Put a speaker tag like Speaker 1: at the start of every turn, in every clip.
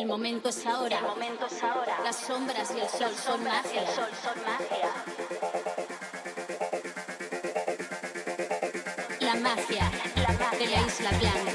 Speaker 1: El
Speaker 2: momento es ahora. El momento es ahora. Las sombras y el sol son magia. El sol son magia. La magia, la magia. de la isla blanca.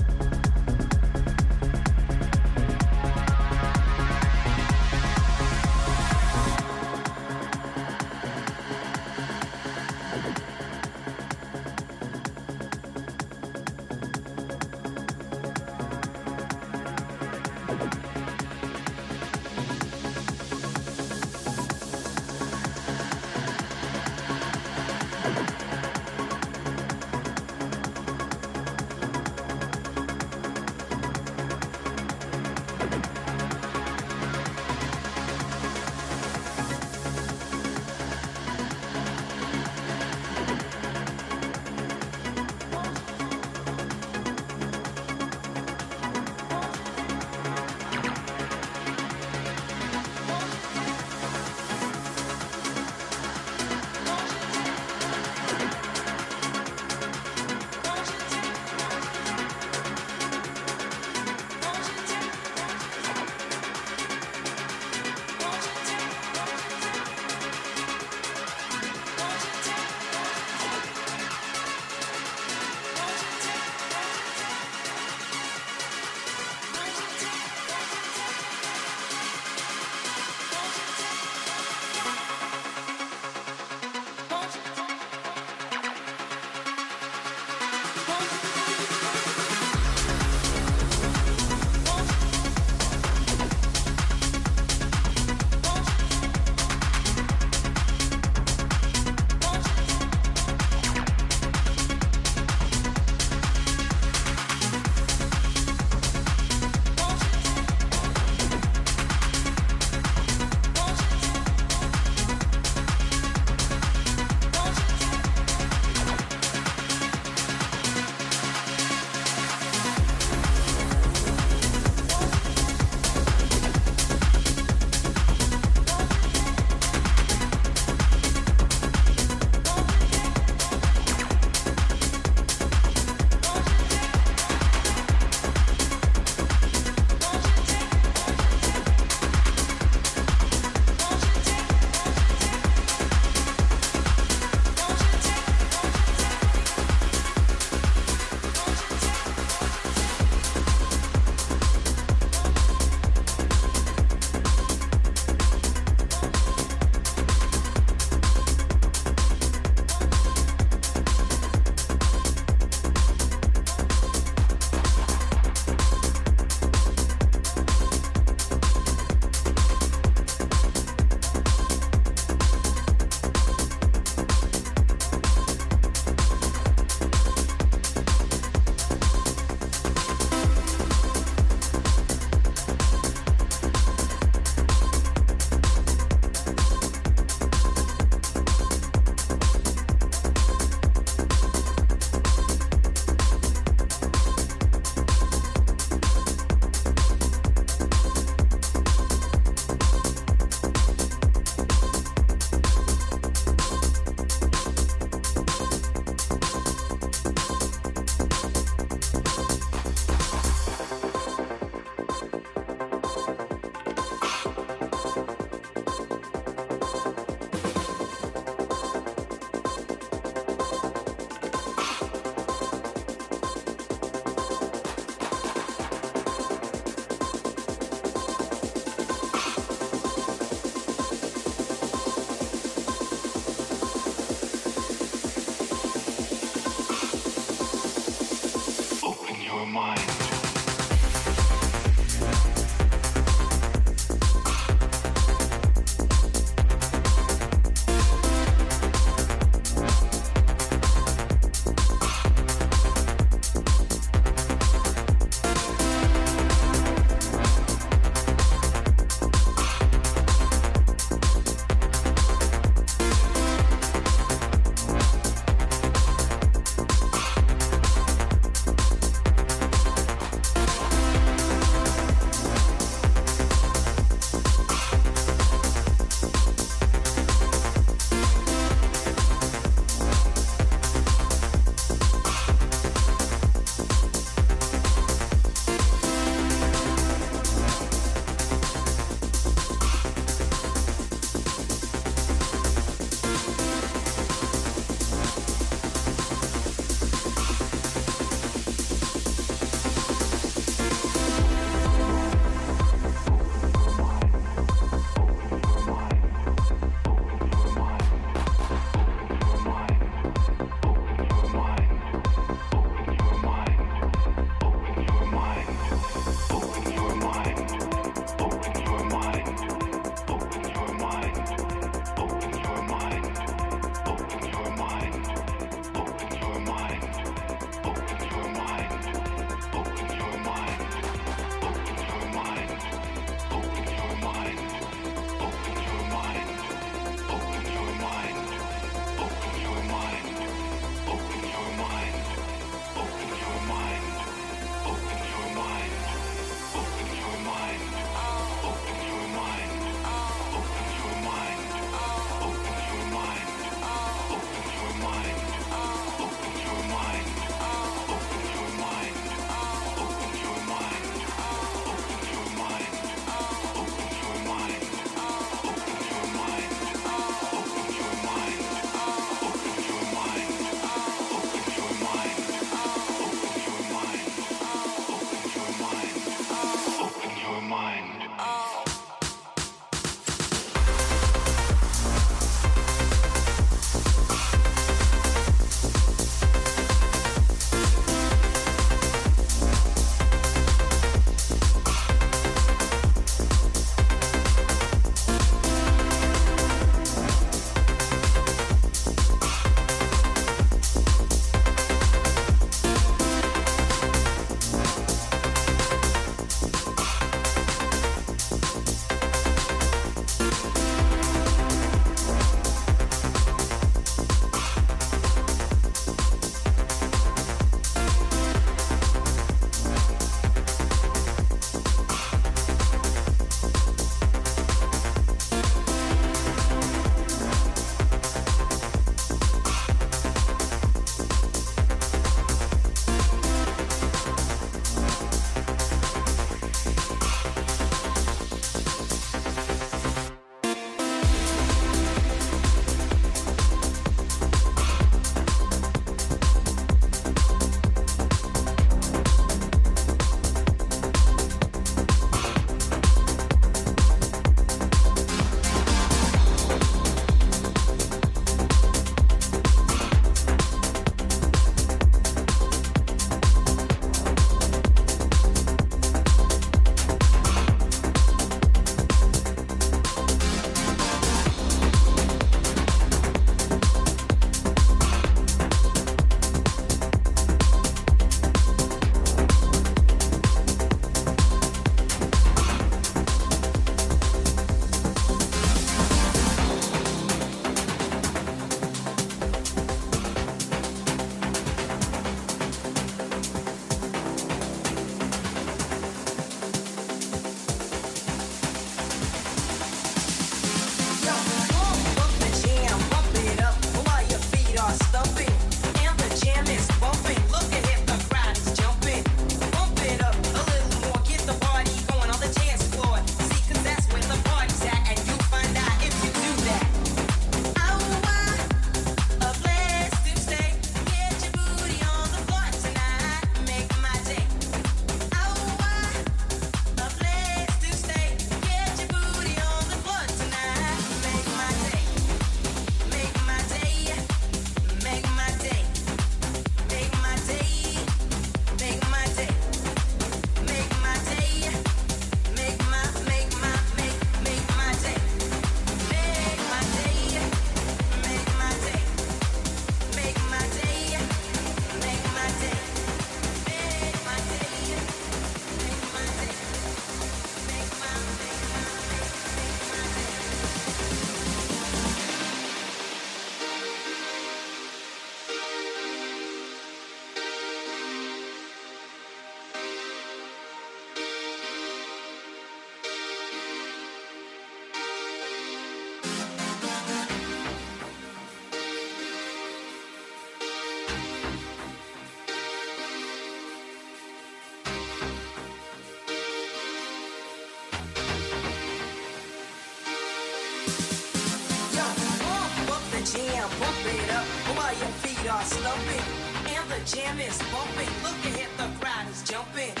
Speaker 2: feet are slumping and the jam is bumping. Look ahead, the crowd is jumping.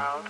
Speaker 2: child.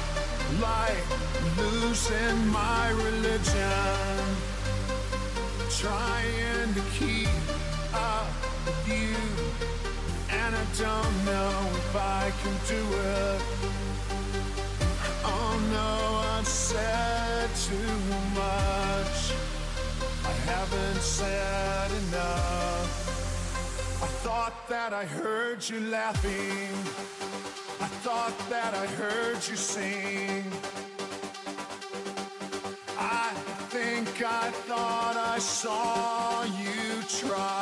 Speaker 2: spotlight, losing my religion. Trying to keep up with you, and I don't know if I can do it. Oh no, I've said too much. I haven't said enough. I thought that I heard you laughing. Thought that I heard you sing. I think I thought I saw you try.